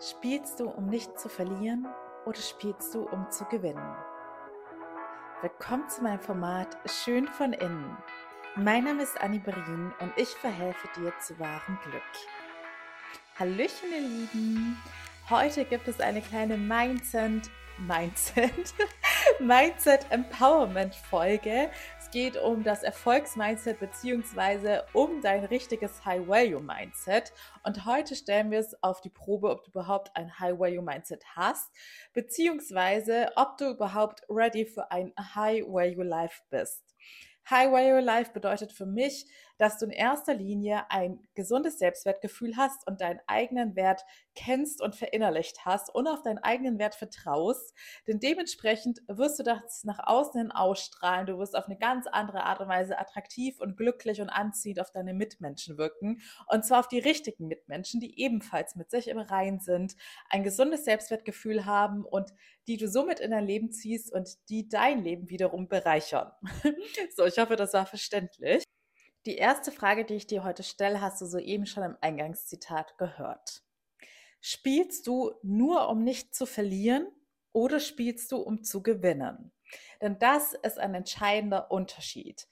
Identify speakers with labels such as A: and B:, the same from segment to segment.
A: Spielst du, um nicht zu verlieren oder spielst du, um zu gewinnen? Willkommen zu meinem Format Schön von innen. Mein Name ist Annie Berin und ich verhelfe dir zu wahrem Glück. Hallöchen, ihr Lieben! Heute gibt es eine kleine Mindset, Mindset, Mindset Empowerment Folge. Es geht um das Erfolgsmindset beziehungsweise um dein richtiges High Value Mindset. Und heute stellen wir es auf die Probe, ob du überhaupt ein High Value Mindset hast, beziehungsweise ob du überhaupt ready für ein High Value Life bist. High Value Life bedeutet für mich, dass du in erster Linie ein gesundes Selbstwertgefühl hast und deinen eigenen Wert kennst und verinnerlicht hast und auf deinen eigenen Wert vertraust. Denn dementsprechend wirst du das nach außen hin ausstrahlen. Du wirst auf eine ganz andere Art und Weise attraktiv und glücklich und anziehend auf deine Mitmenschen wirken. Und zwar auf die richtigen Mitmenschen, die ebenfalls mit sich im Rein sind, ein gesundes Selbstwertgefühl haben und die du somit in dein Leben ziehst und die dein Leben wiederum bereichern. so, ich hoffe, das war verständlich. Die erste Frage, die ich dir heute stelle, hast du soeben schon im Eingangszitat gehört. Spielst du nur, um nicht zu verlieren oder spielst du, um zu gewinnen? Denn das ist ein entscheidender Unterschied.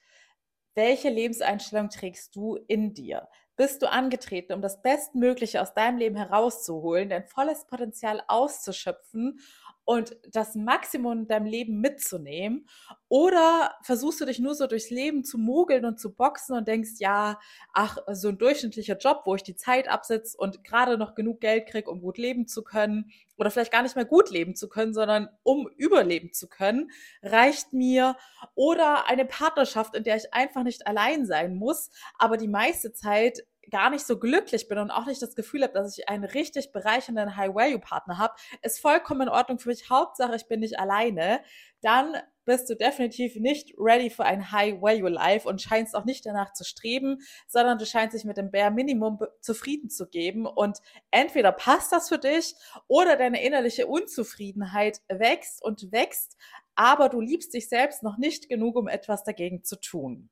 A: Welche Lebenseinstellung trägst du in dir? Bist du angetreten, um das Bestmögliche aus deinem Leben herauszuholen, dein volles Potenzial auszuschöpfen und das Maximum in deinem Leben mitzunehmen? Oder versuchst du dich nur so durchs Leben zu mogeln und zu boxen und denkst, ja, ach, so ein durchschnittlicher Job, wo ich die Zeit absitze und gerade noch genug Geld kriege, um gut leben zu können, oder vielleicht gar nicht mehr gut leben zu können, sondern um überleben zu können, reicht mir. Oder eine Partnerschaft, in der ich einfach nicht allein sein muss, aber die meiste Zeit gar nicht so glücklich bin und auch nicht das Gefühl habe, dass ich einen richtig bereichernden High-Value-Partner habe, ist vollkommen in Ordnung für mich. Hauptsache, ich bin nicht alleine. Dann bist du definitiv nicht ready für ein High-Value-Life und scheinst auch nicht danach zu streben, sondern du scheinst dich mit dem Bare Minimum zufrieden zu geben. Und entweder passt das für dich oder deine innerliche Unzufriedenheit wächst und wächst, aber du liebst dich selbst noch nicht genug, um etwas dagegen zu tun.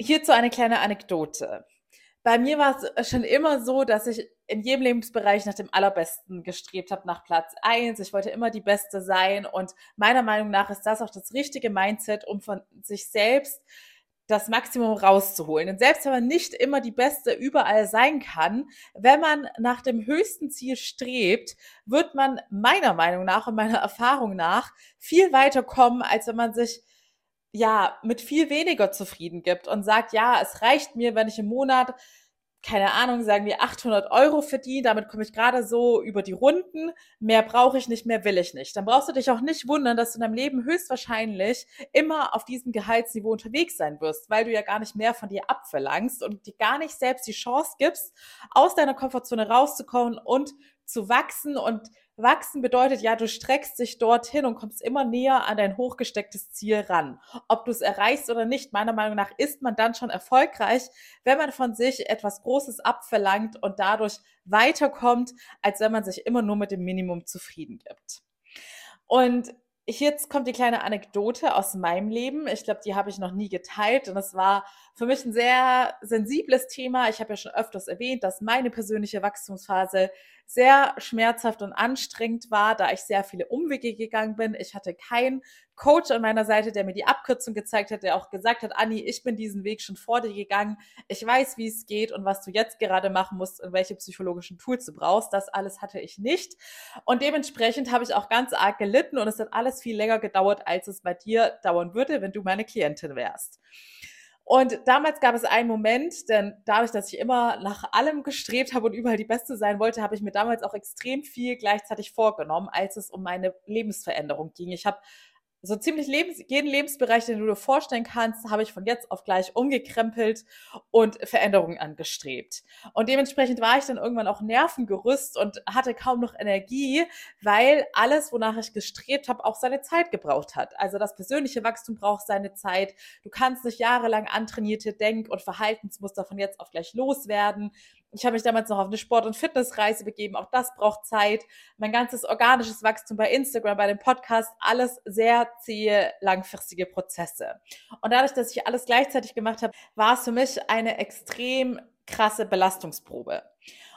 A: Hierzu eine kleine Anekdote. Bei mir war es schon immer so, dass ich in jedem Lebensbereich nach dem Allerbesten gestrebt habe, nach Platz eins. Ich wollte immer die Beste sein und meiner Meinung nach ist das auch das richtige Mindset, um von sich selbst das Maximum rauszuholen. Und selbst wenn man nicht immer die Beste überall sein kann, wenn man nach dem höchsten Ziel strebt, wird man meiner Meinung nach und meiner Erfahrung nach viel weiter kommen, als wenn man sich ja, mit viel weniger zufrieden gibt und sagt, ja, es reicht mir, wenn ich im Monat, keine Ahnung, sagen wir 800 Euro verdiene, damit komme ich gerade so über die Runden, mehr brauche ich nicht, mehr will ich nicht. Dann brauchst du dich auch nicht wundern, dass du in deinem Leben höchstwahrscheinlich immer auf diesem Gehaltsniveau unterwegs sein wirst, weil du ja gar nicht mehr von dir abverlangst und dir gar nicht selbst die Chance gibst, aus deiner Komfortzone rauszukommen und zu wachsen und Wachsen bedeutet ja, du streckst dich dorthin und kommst immer näher an dein hochgestecktes Ziel ran. Ob du es erreichst oder nicht, meiner Meinung nach ist man dann schon erfolgreich, wenn man von sich etwas Großes abverlangt und dadurch weiterkommt, als wenn man sich immer nur mit dem Minimum zufrieden gibt. Und jetzt kommt die kleine Anekdote aus meinem Leben. Ich glaube, die habe ich noch nie geteilt und es war für mich ein sehr sensibles Thema. Ich habe ja schon öfters erwähnt, dass meine persönliche Wachstumsphase sehr schmerzhaft und anstrengend war, da ich sehr viele Umwege gegangen bin. Ich hatte keinen Coach an meiner Seite, der mir die Abkürzung gezeigt hat, der auch gesagt hat, Anni, ich bin diesen Weg schon vor dir gegangen. Ich weiß, wie es geht und was du jetzt gerade machen musst und welche psychologischen Tools du brauchst. Das alles hatte ich nicht. Und dementsprechend habe ich auch ganz arg gelitten und es hat alles viel länger gedauert, als es bei dir dauern würde, wenn du meine Klientin wärst. Und damals gab es einen Moment, denn dadurch, dass ich immer nach allem gestrebt habe und überall die Beste sein wollte, habe ich mir damals auch extrem viel gleichzeitig vorgenommen, als es um meine Lebensveränderung ging. Ich habe so ziemlich Lebens jeden Lebensbereich, den du dir vorstellen kannst, habe ich von jetzt auf gleich umgekrempelt und Veränderungen angestrebt. Und dementsprechend war ich dann irgendwann auch nervengerüst und hatte kaum noch Energie, weil alles, wonach ich gestrebt habe, auch seine Zeit gebraucht hat. Also das persönliche Wachstum braucht seine Zeit. Du kannst nicht jahrelang antrainierte Denk- und Verhaltensmuster von jetzt auf gleich loswerden. Ich habe mich damals noch auf eine Sport- und Fitnessreise begeben. Auch das braucht Zeit. Mein ganzes organisches Wachstum bei Instagram, bei dem Podcast, alles sehr zähe, langfristige Prozesse. Und dadurch, dass ich alles gleichzeitig gemacht habe, war es für mich eine extrem krasse Belastungsprobe.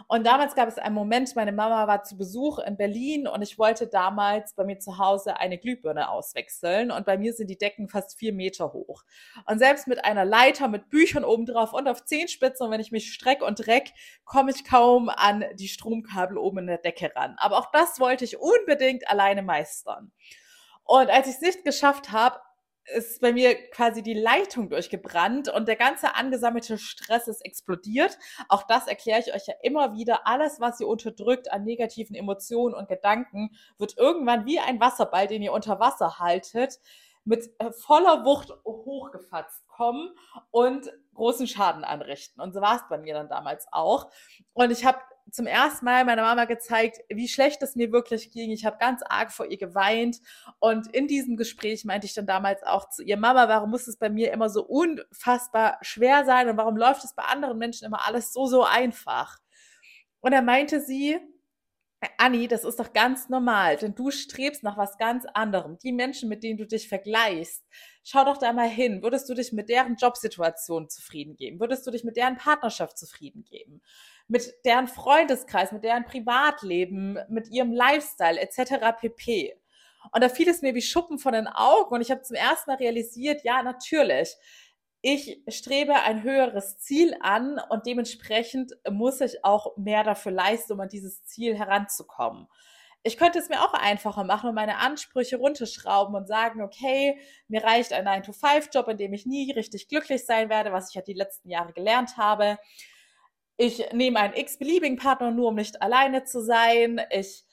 A: Und damals gab es einen Moment, meine Mama war zu Besuch in Berlin und ich wollte damals bei mir zu Hause eine Glühbirne auswechseln. Und bei mir sind die Decken fast vier Meter hoch. Und selbst mit einer Leiter mit Büchern obendrauf und auf Zehenspitzen, und wenn ich mich strecke und dreck, komme ich kaum an die Stromkabel oben in der Decke ran. Aber auch das wollte ich unbedingt alleine meistern. Und als ich es nicht geschafft habe, ist bei mir quasi die Leitung durchgebrannt und der ganze angesammelte Stress ist explodiert. Auch das erkläre ich euch ja immer wieder. Alles, was ihr unterdrückt an negativen Emotionen und Gedanken, wird irgendwann wie ein Wasserball, den ihr unter Wasser haltet, mit äh, voller Wucht hochgefatzt kommen und großen Schaden anrichten. Und so war es bei mir dann damals auch. Und ich habe zum ersten Mal meiner Mama gezeigt, wie schlecht es mir wirklich ging. Ich habe ganz arg vor ihr geweint. Und in diesem Gespräch meinte ich dann damals auch zu ihr, Mama, warum muss es bei mir immer so unfassbar schwer sein und warum läuft es bei anderen Menschen immer alles so, so einfach? Und er meinte sie, Anni, das ist doch ganz normal, denn du strebst nach was ganz anderem. Die Menschen, mit denen du dich vergleichst, schau doch da mal hin. Würdest du dich mit deren Jobsituation zufrieden geben? Würdest du dich mit deren Partnerschaft zufrieden geben? Mit deren Freundeskreis, mit deren Privatleben, mit ihrem Lifestyle etc. pp. Und da fiel es mir wie Schuppen von den Augen und ich habe zum ersten Mal realisiert, ja, natürlich ich strebe ein höheres Ziel an und dementsprechend muss ich auch mehr dafür leisten, um an dieses Ziel heranzukommen. Ich könnte es mir auch einfacher machen und meine Ansprüche runterschrauben und sagen, okay, mir reicht ein 9-to-5-Job, in dem ich nie richtig glücklich sein werde, was ich ja die letzten Jahre gelernt habe. Ich nehme einen x-beliebigen Partner nur, um nicht alleine zu sein. Ich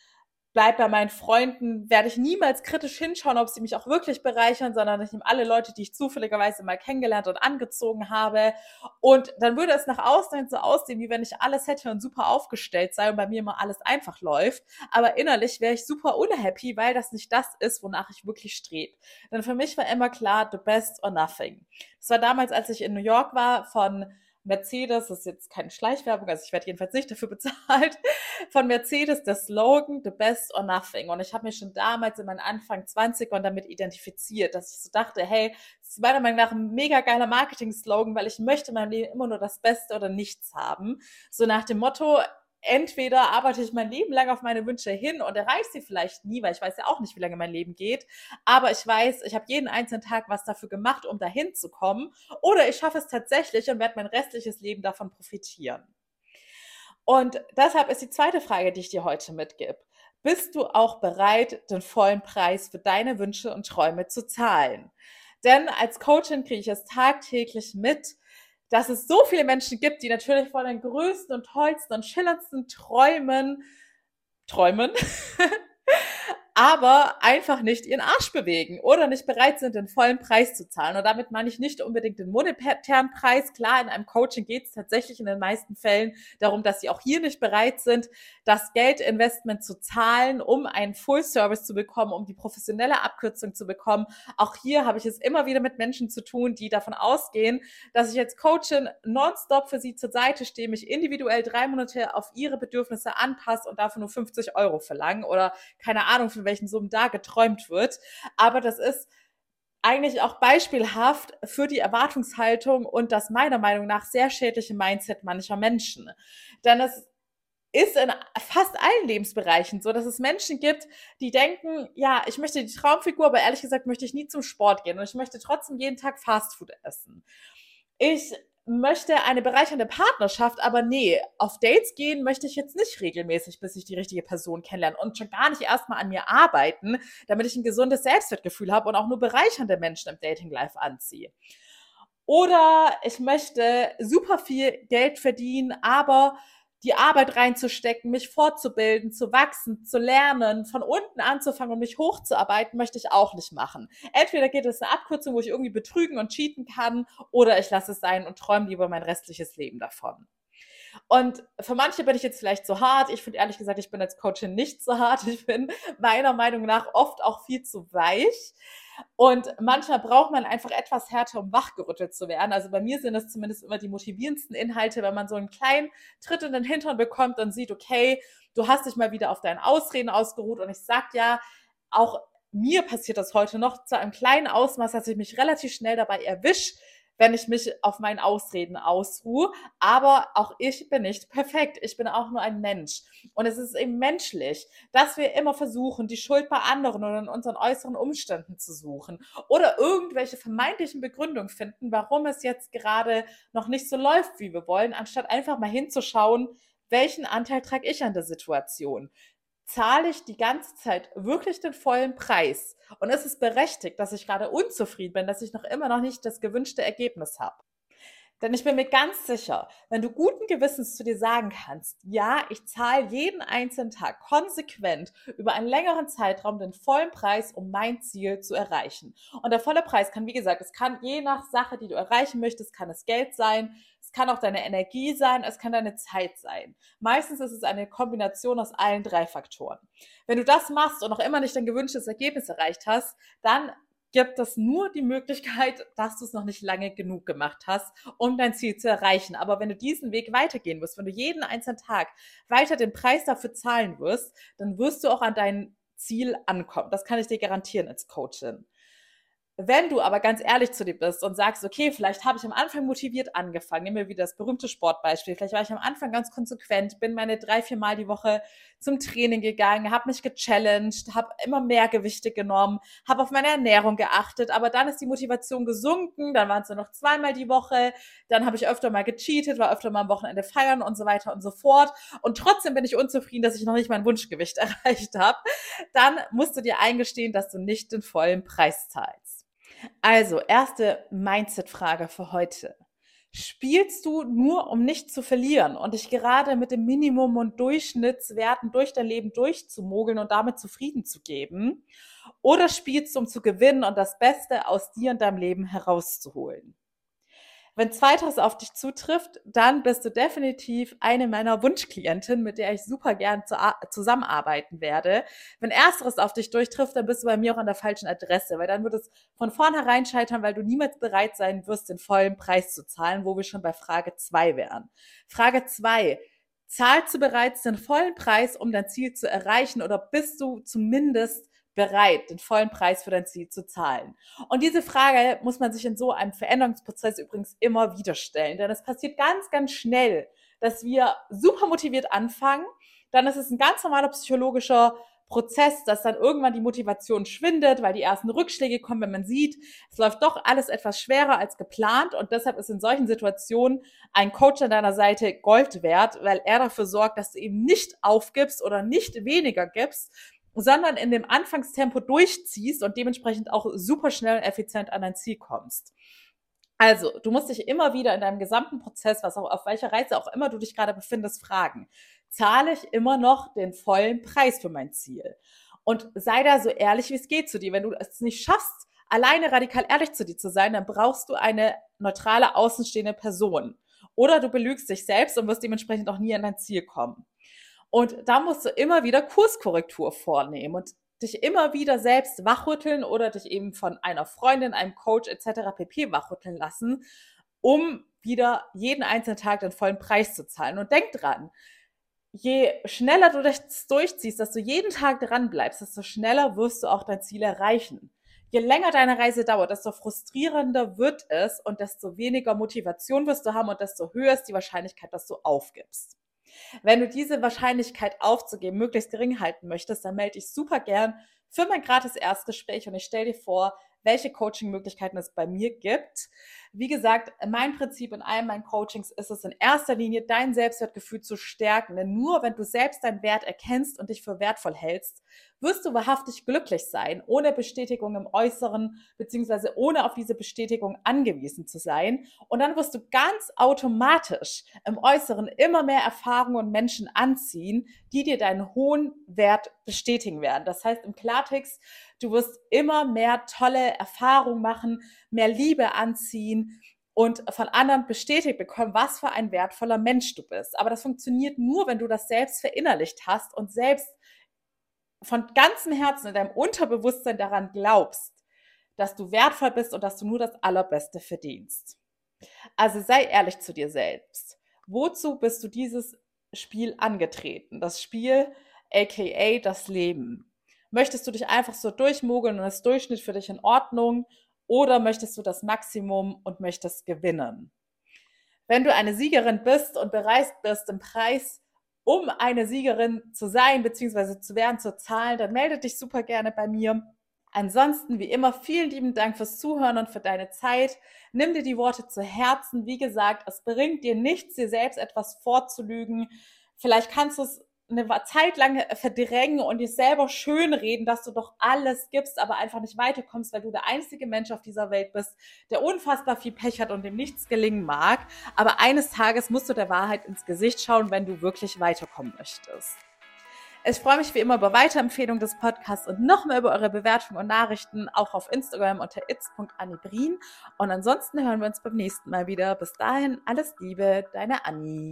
A: bleibe bei meinen Freunden, werde ich niemals kritisch hinschauen, ob sie mich auch wirklich bereichern, sondern ich nehme alle Leute, die ich zufälligerweise mal kennengelernt und angezogen habe. Und dann würde es nach außen so aussehen, wie wenn ich alles hätte und super aufgestellt sei und bei mir immer alles einfach läuft. Aber innerlich wäre ich super unhappy, weil das nicht das ist, wonach ich wirklich strebe. Denn für mich war immer klar, the best or nothing. Das war damals, als ich in New York war, von Mercedes, das ist jetzt keine Schleichwerbung, also ich werde jedenfalls nicht dafür bezahlt, von Mercedes der Slogan The Best or Nothing. Und ich habe mich schon damals in meinen Anfang 20ern damit identifiziert, dass ich so dachte, hey, das ist meiner Meinung nach ein mega geiler Marketing-Slogan, weil ich möchte in meinem Leben immer nur das Beste oder nichts haben. So nach dem Motto, entweder arbeite ich mein Leben lang auf meine Wünsche hin und erreiche sie vielleicht nie, weil ich weiß ja auch nicht, wie lange mein Leben geht. Aber ich weiß, ich habe jeden einzelnen Tag was dafür gemacht, um dahin zu kommen. Oder ich schaffe es tatsächlich und werde mein restliches Leben davon profitieren. Und deshalb ist die zweite Frage, die ich dir heute mitgebe. Bist du auch bereit, den vollen Preis für deine Wünsche und Träume zu zahlen? Denn als Coachin kriege ich es tagtäglich mit, dass es so viele Menschen gibt, die natürlich von den größten und tollsten und schillerndsten Träumen träumen aber einfach nicht ihren Arsch bewegen oder nicht bereit sind, den vollen Preis zu zahlen. Und damit meine ich nicht unbedingt den monetären Preis. Klar, in einem Coaching geht es tatsächlich in den meisten Fällen darum, dass sie auch hier nicht bereit sind, das Geldinvestment zu zahlen, um einen Full Service zu bekommen, um die professionelle Abkürzung zu bekommen. Auch hier habe ich es immer wieder mit Menschen zu tun, die davon ausgehen, dass ich als Coachin nonstop für sie zur Seite stehe, mich individuell drei Monate auf ihre Bedürfnisse anpasse und dafür nur 50 Euro verlange oder keine Ahnung, für welchen Summen da geträumt wird. Aber das ist eigentlich auch beispielhaft für die Erwartungshaltung und das meiner Meinung nach sehr schädliche Mindset mancher Menschen. Denn es ist in fast allen Lebensbereichen so, dass es Menschen gibt, die denken, ja, ich möchte die Traumfigur, aber ehrlich gesagt möchte ich nie zum Sport gehen und ich möchte trotzdem jeden Tag Fastfood essen. Ich möchte eine bereichernde Partnerschaft, aber nee, auf Dates gehen möchte ich jetzt nicht regelmäßig, bis ich die richtige Person kennenlerne und schon gar nicht erstmal an mir arbeiten, damit ich ein gesundes Selbstwertgefühl habe und auch nur bereichernde Menschen im Dating Life anziehe. Oder ich möchte super viel Geld verdienen, aber die Arbeit reinzustecken, mich fortzubilden, zu wachsen, zu lernen, von unten anzufangen und mich hochzuarbeiten, möchte ich auch nicht machen. Entweder geht es eine Abkürzung, wo ich irgendwie betrügen und cheaten kann, oder ich lasse es sein und träume lieber mein restliches Leben davon. Und für manche bin ich jetzt vielleicht zu hart. Ich finde ehrlich gesagt, ich bin als Coachin nicht so hart. Ich bin meiner Meinung nach oft auch viel zu weich. Und manchmal braucht man einfach etwas härter, um wachgerüttelt zu werden. Also bei mir sind es zumindest immer die motivierendsten Inhalte, wenn man so einen kleinen Tritt in den Hintern bekommt und sieht, okay, du hast dich mal wieder auf deinen Ausreden ausgeruht. Und ich sag ja, auch mir passiert das heute noch zu einem kleinen Ausmaß, dass ich mich relativ schnell dabei erwische, wenn ich mich auf meinen Ausreden ausruhe. Aber auch ich bin nicht perfekt. Ich bin auch nur ein Mensch. Und es ist eben menschlich, dass wir immer versuchen, die Schuld bei anderen oder in unseren äußeren Umständen zu suchen oder irgendwelche vermeintlichen Begründungen finden, warum es jetzt gerade noch nicht so läuft, wie wir wollen, anstatt einfach mal hinzuschauen, welchen Anteil trage ich an der Situation? Zahle ich die ganze Zeit wirklich den vollen Preis? Und ist es berechtigt, dass ich gerade unzufrieden bin, dass ich noch immer noch nicht das gewünschte Ergebnis habe? Denn ich bin mir ganz sicher, wenn du guten Gewissens zu dir sagen kannst, ja, ich zahle jeden einzelnen Tag konsequent über einen längeren Zeitraum den vollen Preis, um mein Ziel zu erreichen. Und der volle Preis kann, wie gesagt, es kann je nach Sache, die du erreichen möchtest, kann es Geld sein, es kann auch deine Energie sein, es kann deine Zeit sein. Meistens ist es eine Kombination aus allen drei Faktoren. Wenn du das machst und noch immer nicht dein gewünschtes Ergebnis erreicht hast, dann gibt es nur die Möglichkeit, dass du es noch nicht lange genug gemacht hast, um dein Ziel zu erreichen. Aber wenn du diesen Weg weitergehen wirst, wenn du jeden einzelnen Tag weiter den Preis dafür zahlen wirst, dann wirst du auch an dein Ziel ankommen. Das kann ich dir garantieren als Coachin. Wenn du aber ganz ehrlich zu dir bist und sagst, okay, vielleicht habe ich am Anfang motiviert angefangen, nehmen wir wieder das berühmte Sportbeispiel, vielleicht war ich am Anfang ganz konsequent, bin meine drei, vier Mal die Woche zum Training gegangen, habe mich gechallenged, habe immer mehr Gewichte genommen, habe auf meine Ernährung geachtet, aber dann ist die Motivation gesunken, dann waren es nur noch zweimal die Woche, dann habe ich öfter mal gecheatet, war öfter mal am Wochenende feiern und so weiter und so fort und trotzdem bin ich unzufrieden, dass ich noch nicht mein Wunschgewicht erreicht habe, dann musst du dir eingestehen, dass du nicht den vollen Preis zahlst. Also, erste Mindset-Frage für heute. Spielst du nur, um nicht zu verlieren und dich gerade mit dem Minimum und Durchschnittswerten durch dein Leben durchzumogeln und damit zufrieden zu geben? Oder spielst du, um zu gewinnen und das Beste aus dir und deinem Leben herauszuholen? Wenn zweiteres auf dich zutrifft, dann bist du definitiv eine meiner Wunschklientinnen, mit der ich super gern zu, zusammenarbeiten werde. Wenn ersteres auf dich durchtrifft, dann bist du bei mir auch an der falschen Adresse, weil dann wird es von vornherein scheitern, weil du niemals bereit sein wirst, den vollen Preis zu zahlen, wo wir schon bei Frage zwei wären. Frage zwei. Zahlst du bereits den vollen Preis, um dein Ziel zu erreichen oder bist du zumindest bereit, den vollen Preis für dein Ziel zu zahlen? Und diese Frage muss man sich in so einem Veränderungsprozess übrigens immer wieder stellen, denn es passiert ganz, ganz schnell, dass wir super motiviert anfangen. Dann ist es ein ganz normaler psychologischer Prozess, dass dann irgendwann die Motivation schwindet, weil die ersten Rückschläge kommen, wenn man sieht, es läuft doch alles etwas schwerer als geplant und deshalb ist in solchen Situationen ein Coach an deiner Seite Gold wert, weil er dafür sorgt, dass du eben nicht aufgibst oder nicht weniger gibst, sondern in dem Anfangstempo durchziehst und dementsprechend auch super schnell und effizient an dein Ziel kommst. Also, du musst dich immer wieder in deinem gesamten Prozess, was auch auf welcher Reise auch immer du dich gerade befindest, fragen, zahle ich immer noch den vollen Preis für mein Ziel? Und sei da so ehrlich, wie es geht zu dir. Wenn du es nicht schaffst, alleine radikal ehrlich zu dir zu sein, dann brauchst du eine neutrale, außenstehende Person. Oder du belügst dich selbst und wirst dementsprechend auch nie an dein Ziel kommen. Und da musst du immer wieder Kurskorrektur vornehmen und dich immer wieder selbst wachrütteln oder dich eben von einer Freundin, einem Coach etc. pp. wachrütteln lassen, um wieder jeden einzelnen Tag den vollen Preis zu zahlen. Und denk dran, je schneller du das durchziehst, dass du jeden Tag dran bleibst, desto schneller wirst du auch dein Ziel erreichen. Je länger deine Reise dauert, desto frustrierender wird es und desto weniger Motivation wirst du haben und desto höher ist die Wahrscheinlichkeit, dass du aufgibst. Wenn du diese Wahrscheinlichkeit aufzugeben möglichst gering halten möchtest, dann melde dich super gern für mein gratis Erstgespräch und ich stelle dir vor, welche Coaching-Möglichkeiten es bei mir gibt. Wie gesagt, mein Prinzip in all meinen Coachings ist es in erster Linie, dein Selbstwertgefühl zu stärken. Denn nur wenn du selbst deinen Wert erkennst und dich für wertvoll hältst, wirst du wahrhaftig glücklich sein, ohne Bestätigung im Äußeren, beziehungsweise ohne auf diese Bestätigung angewiesen zu sein. Und dann wirst du ganz automatisch im Äußeren immer mehr Erfahrungen und Menschen anziehen, die dir deinen hohen Wert bestätigen werden. Das heißt im Klartext, du wirst immer mehr tolle Erfahrungen machen, mehr Liebe anziehen, und von anderen bestätigt bekommen, was für ein wertvoller Mensch du bist. Aber das funktioniert nur, wenn du das selbst verinnerlicht hast und selbst von ganzem Herzen in deinem Unterbewusstsein daran glaubst, dass du wertvoll bist und dass du nur das Allerbeste verdienst. Also sei ehrlich zu dir selbst. Wozu bist du dieses Spiel angetreten? Das Spiel, aka das Leben. Möchtest du dich einfach so durchmogeln und ist Durchschnitt für dich in Ordnung? Oder möchtest du das Maximum und möchtest gewinnen? Wenn du eine Siegerin bist und bereit bist, im Preis um eine Siegerin zu sein bzw. zu werden, zu zahlen, dann melde dich super gerne bei mir. Ansonsten, wie immer, vielen lieben Dank fürs Zuhören und für deine Zeit. Nimm dir die Worte zu Herzen. Wie gesagt, es bringt dir nichts, dir selbst etwas vorzulügen. Vielleicht kannst du es eine Zeit lang verdrängen und dir selber schönreden, dass du doch alles gibst, aber einfach nicht weiterkommst, weil du der einzige Mensch auf dieser Welt bist, der unfassbar viel Pech hat und dem nichts gelingen mag. Aber eines Tages musst du der Wahrheit ins Gesicht schauen, wenn du wirklich weiterkommen möchtest. Ich freue mich wie immer über Weiterempfehlung des Podcasts und noch mehr über eure Bewertungen und Nachrichten, auch auf Instagram unter its.annibrin. Und ansonsten hören wir uns beim nächsten Mal wieder. Bis dahin, alles Liebe, deine Anni.